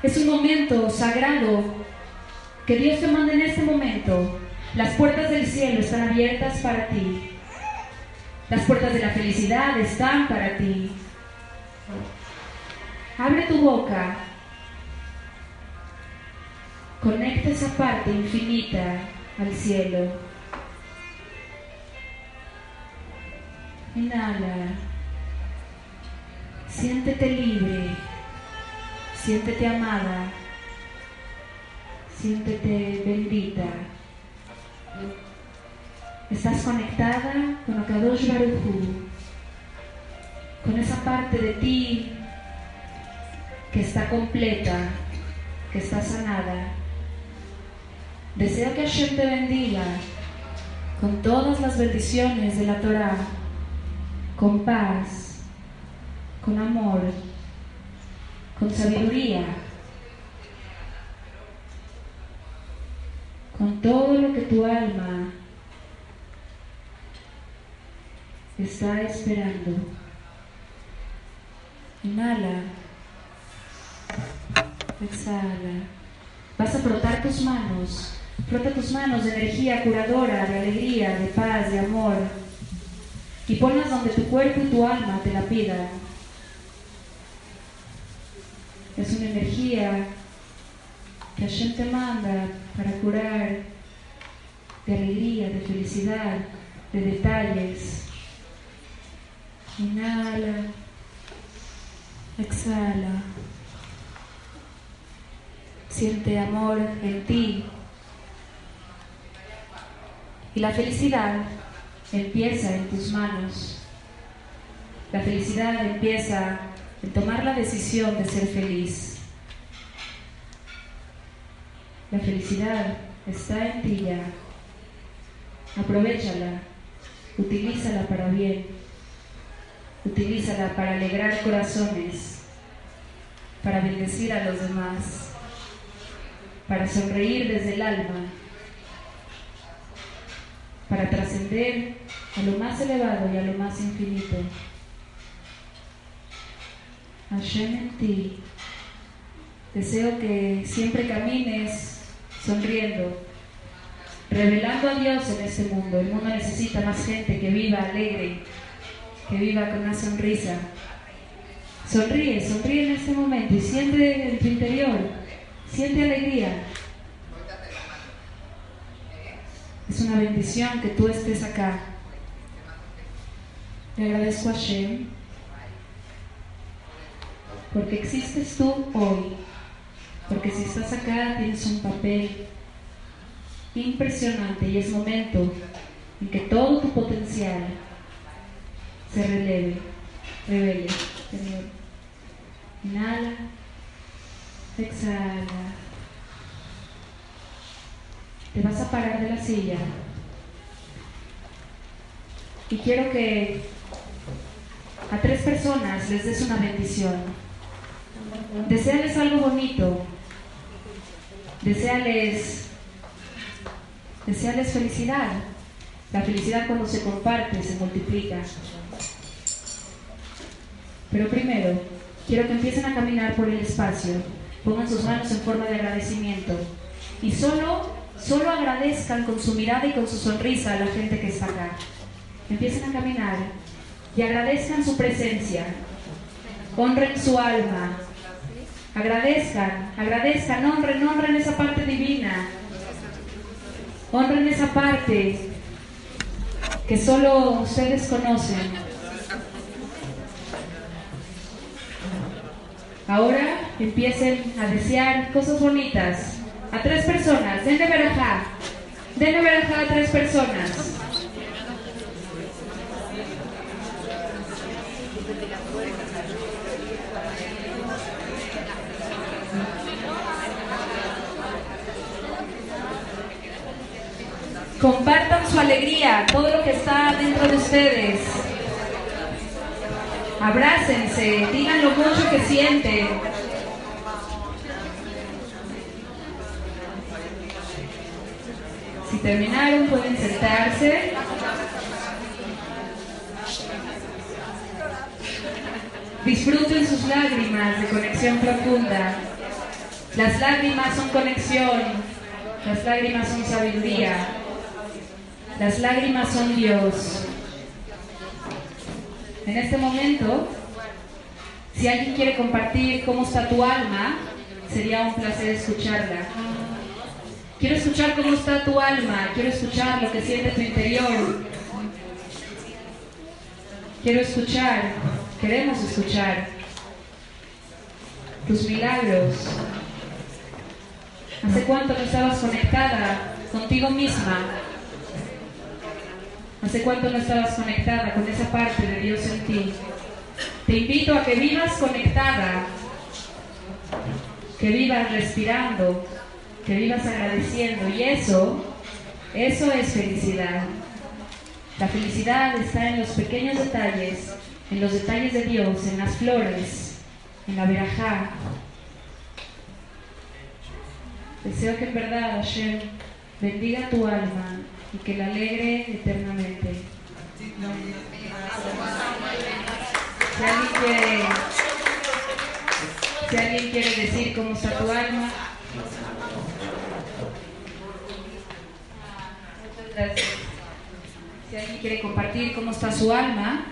Es un momento sagrado que Dios te manda en este momento. Las puertas del cielo están abiertas para ti. Las puertas de la felicidad están para ti. Abre tu boca. Conecta esa parte infinita al cielo. Inhala. Siéntete libre. Siéntete amada. Siéntete bendita. Estás conectada con Akadosh Baruj Hu, con esa parte de ti que está completa, que está sanada. Deseo que Hashem te bendiga con todas las bendiciones de la Torah, con paz, con amor, con sabiduría, con todo lo que tu alma está esperando. Inhala. Exhala. Vas a frotar tus manos. Frota tus manos de energía curadora, de alegría, de paz, de amor. Y ponlas donde tu cuerpo y tu alma te la pidan. Es una energía que Hashem te manda para curar de alegría, de felicidad, de detalles. Inhala, exhala. Siente amor en ti. Y la felicidad empieza en tus manos. La felicidad empieza en tomar la decisión de ser feliz. La felicidad está en ti ya. Aprovechala, utilízala para bien, utilízala para alegrar corazones, para bendecir a los demás, para sonreír desde el alma, para trascender a lo más elevado y a lo más infinito. Hashem en ti. Deseo que siempre camines sonriendo, revelando a Dios en este mundo. El mundo necesita más gente que viva alegre, que viva con una sonrisa. Sonríe, sonríe en este momento y siente en tu interior, siente alegría. Es una bendición que tú estés acá. Le agradezco a Shem porque existes tú hoy, porque si estás acá tienes un papel impresionante y es momento en que todo tu potencial se releve, revele, Señor. Inhala, exhala. Te vas a parar de la silla y quiero que a tres personas les des una bendición. Deseales algo bonito. Deseales, deseales felicidad. La felicidad cuando se comparte se multiplica. Pero primero, quiero que empiecen a caminar por el espacio. Pongan sus manos en forma de agradecimiento. Y solo, solo agradezcan con su mirada y con su sonrisa a la gente que está acá. Empiecen a caminar y agradezcan su presencia. Honren su alma. Agradezcan, agradezcan, honren, honren esa parte divina. Honren esa parte que solo ustedes conocen. Ahora empiecen a desear cosas bonitas a tres personas. Denle verajá. Denle verajá a tres personas. Compartan su alegría, todo lo que está dentro de ustedes. Abrácense, digan lo mucho que sienten. Terminaron, pueden sentarse. Disfruten sus lágrimas de conexión profunda. Las lágrimas son conexión, las lágrimas son sabiduría, las lágrimas son Dios. En este momento, si alguien quiere compartir cómo está tu alma, sería un placer escucharla. Quiero escuchar cómo está tu alma, quiero escuchar lo que siente tu interior. Quiero escuchar, queremos escuchar tus milagros. ¿Hace cuánto no estabas conectada contigo misma? ¿Hace cuánto no estabas conectada con esa parte de Dios en ti? Te invito a que vivas conectada, que vivas respirando, que vivas agradeciendo. Y eso, eso es felicidad. La felicidad está en los pequeños detalles, en los detalles de Dios, en las flores, en la verajá. Deseo que en verdad Hashem bendiga tu alma y que la alegre eternamente. Si alguien quiere, si alguien quiere decir cómo está tu alma, gracias. Si alguien quiere compartir cómo está su alma,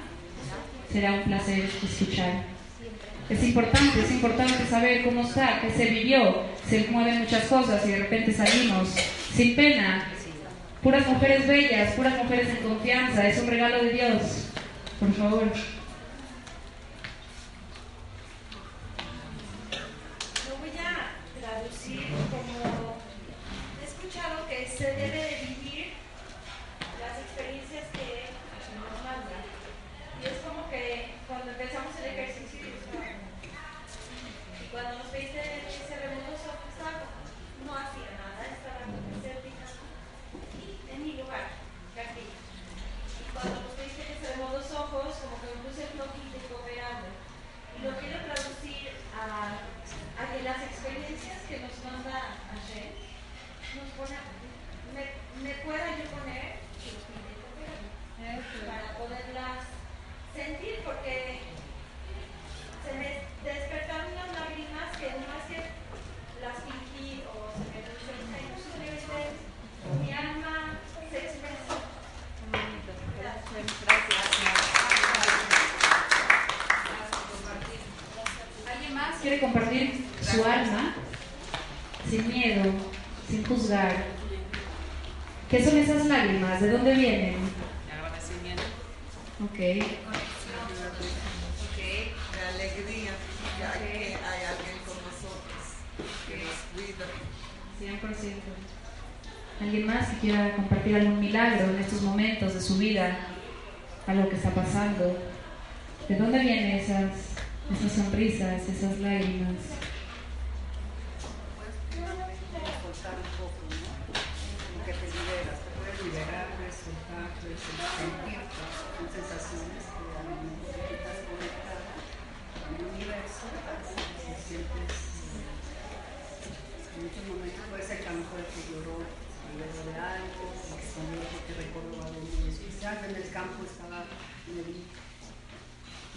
será un placer escuchar. Es importante, es importante saber cómo está, qué se vivió. Se mueven muchas cosas y de repente salimos sin pena, Puras mujeres bellas, puras mujeres en confianza, es un regalo de Dios. Por favor. Lo voy a traducir como he escuchado que se debe de vivir las experiencias que nos mandan. Y es como que cuando empezamos el ejercicio y cuando nos veis ese remoto estaba, no hacía nada, estaba poner, me, me pueda yo poner para poderlas sentir, porque se me despertaron unas lágrimas que no es que las fingí o se me puso simplemente mi alma se expresó. ¿Alguien más quiere compartir su alma sin miedo, sin juzgar? ¿Qué son esas lágrimas? ¿De dónde vienen? Agradecimiento. Ok. de alegría que hay, que hay alguien con nosotros que nos cuida. 100%. ¿Alguien más que quiera compartir algún milagro en estos momentos de su vida? Algo que está pasando. ¿De dónde vienen esas, esas sonrisas, esas lágrimas? en el que lloró se liberó de algo, o que sonrió porque recordó algo muy especial, en el campo estaba me vi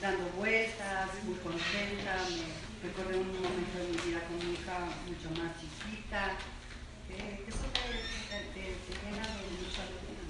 dando vueltas, muy contenta, me recordé un momento de mi vida con mi hija mucho más chiquita, que eso te, te, te, de mucha alegría.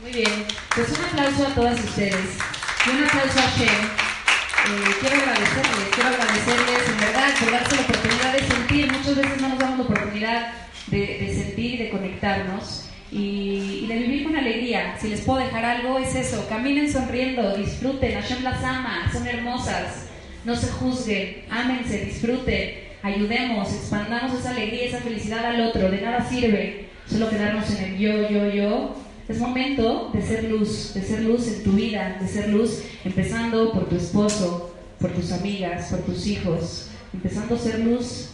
Muy bien, pues un aplauso a todas ustedes y un aplauso a Shem. Eh, quiero agradecerles, quiero agradecerles en verdad por darse la oportunidad de sentir. Muchas veces no nos damos la oportunidad de sentir, de conectarnos y, y de vivir con alegría. Si les puedo dejar algo, es eso: caminen sonriendo, disfruten. Hashem las ama, son hermosas. No se juzguen, ámense, disfruten, ayudemos, expandamos esa alegría, esa felicidad al otro. De nada sirve solo quedarnos en el yo, yo, yo. Es momento de ser luz, de ser luz en tu vida, de ser luz empezando por tu esposo, por tus amigas, por tus hijos, empezando a ser luz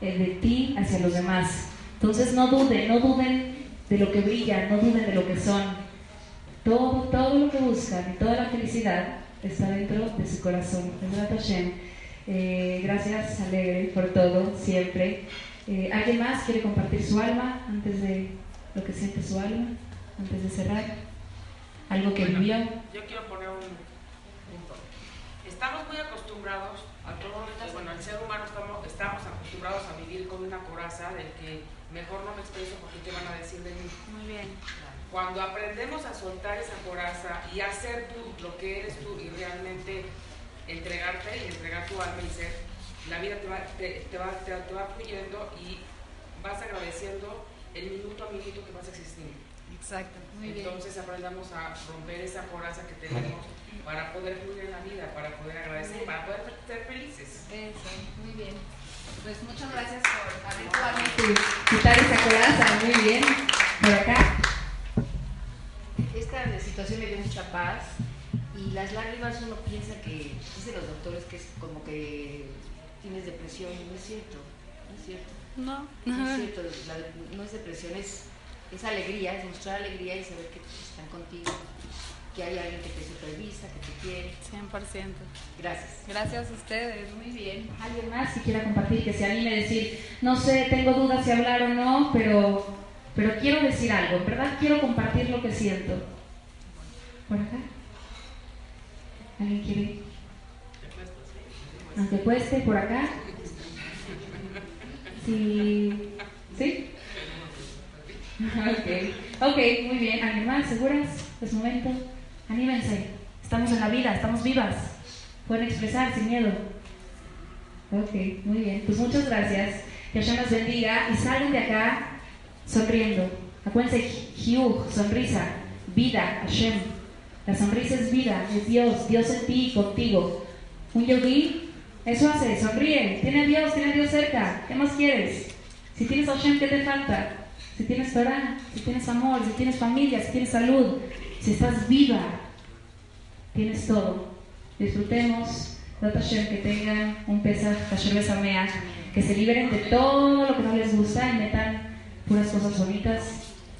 eh, de ti hacia los demás. Entonces no duden, no duden de lo que brilla, no duden de lo que son. Todo, todo lo que buscan y toda la felicidad está dentro de su corazón. Eh, gracias, Alegre, por todo, siempre. Eh, ¿Alguien más quiere compartir su alma antes de lo que siente su alma? Antes de cerrar. Algo que Bueno, vivió. Yo quiero poner un punto. Estamos muy acostumbrados a todo, bueno, el ser humano estamos, estamos acostumbrados a vivir con una coraza del que mejor no me expreso porque qué van a decir de mí. Muy bien. Cuando aprendemos a soltar esa coraza y a ser tú lo que eres tú y realmente entregarte y entregar tu alma y ser, la vida te va, te, te va, te, te va fluyendo y vas agradeciendo el minuto a minuto que vas existiendo. Exacto. Muy bien. Entonces aprendamos a romper esa coraza que tenemos para poder fluir en la vida, para poder agradecer, para poder ser felices. Eso, muy bien. Pues muchas gracias por adecuadamente quitar coraza. Muy bien. Por acá. Esta situación me dio mucha paz y las lágrimas uno piensa que, dicen los doctores que es como que tienes depresión no es cierto, no es cierto. No. No es cierto, la- no es depresión, es, es alegría, es mostrar alegría y saber que están contigo, que hay alguien que te supervisa, que te quiere. 100%. Gracias. Gracias a ustedes. Muy bien. ¿Alguien más que quiera compartir, que se anime a decir, no sé, tengo dudas si hablar o no, pero, pero quiero decir algo, en verdad quiero compartir lo que siento? ¿Por acá? ¿Alguien quiere? Aunque cueste, por acá. Sí. ¿Sí? Ok, ok, muy bien. ¿Alguien más? ¿Seguras? Es momento. Anímense. Estamos en la vida, estamos vivas. Pueden expresar sin miedo. Ok, muy bien. Pues muchas gracias. Que Hashem nos bendiga y salgan de acá sonriendo. Acuérdense, Hiug, sonrisa, vida, Hashem. La sonrisa es vida, es Dios, Dios en ti contigo. Un yogi, eso hace, sonríe. Tiene a Dios, tiene a Dios cerca. ¿Qué más quieres? Si tienes Hashem, ¿qué te falta? Si tienes Torah, si tienes amor, si tienes familia, si tienes salud, si estás viva, tienes todo. Disfrutemos, que tengan un Besamea, que se liberen de todo lo que no les gusta y metan puras cosas bonitas.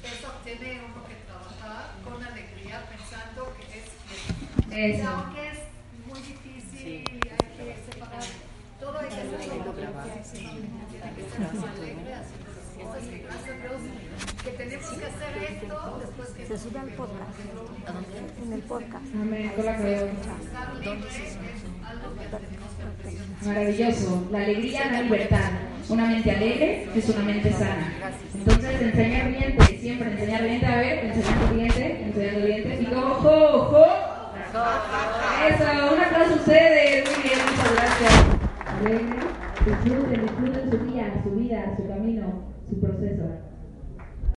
Eso tiene uno que trabajar con alegría pensando que es Eso. aunque es muy difícil y hay que separar todo hay que hacerlo que tenemos que hacer esto después que Se sube al podcast. En el podcast. Amén. Con la creo. ¿Dónde se Maravilloso. La alegría da libertad. Una mente alegre es una mente sana. Entonces, enseñar dientes, siempre enseñar dientes. A ver, enseñando dientes, enseñando dientes. Y como, jo, jo. Eso, un aplauso a ustedes. Muy bien, muchas gracias. Alegre. Disfruten, disfruten su día, su vida, su camino, proceso.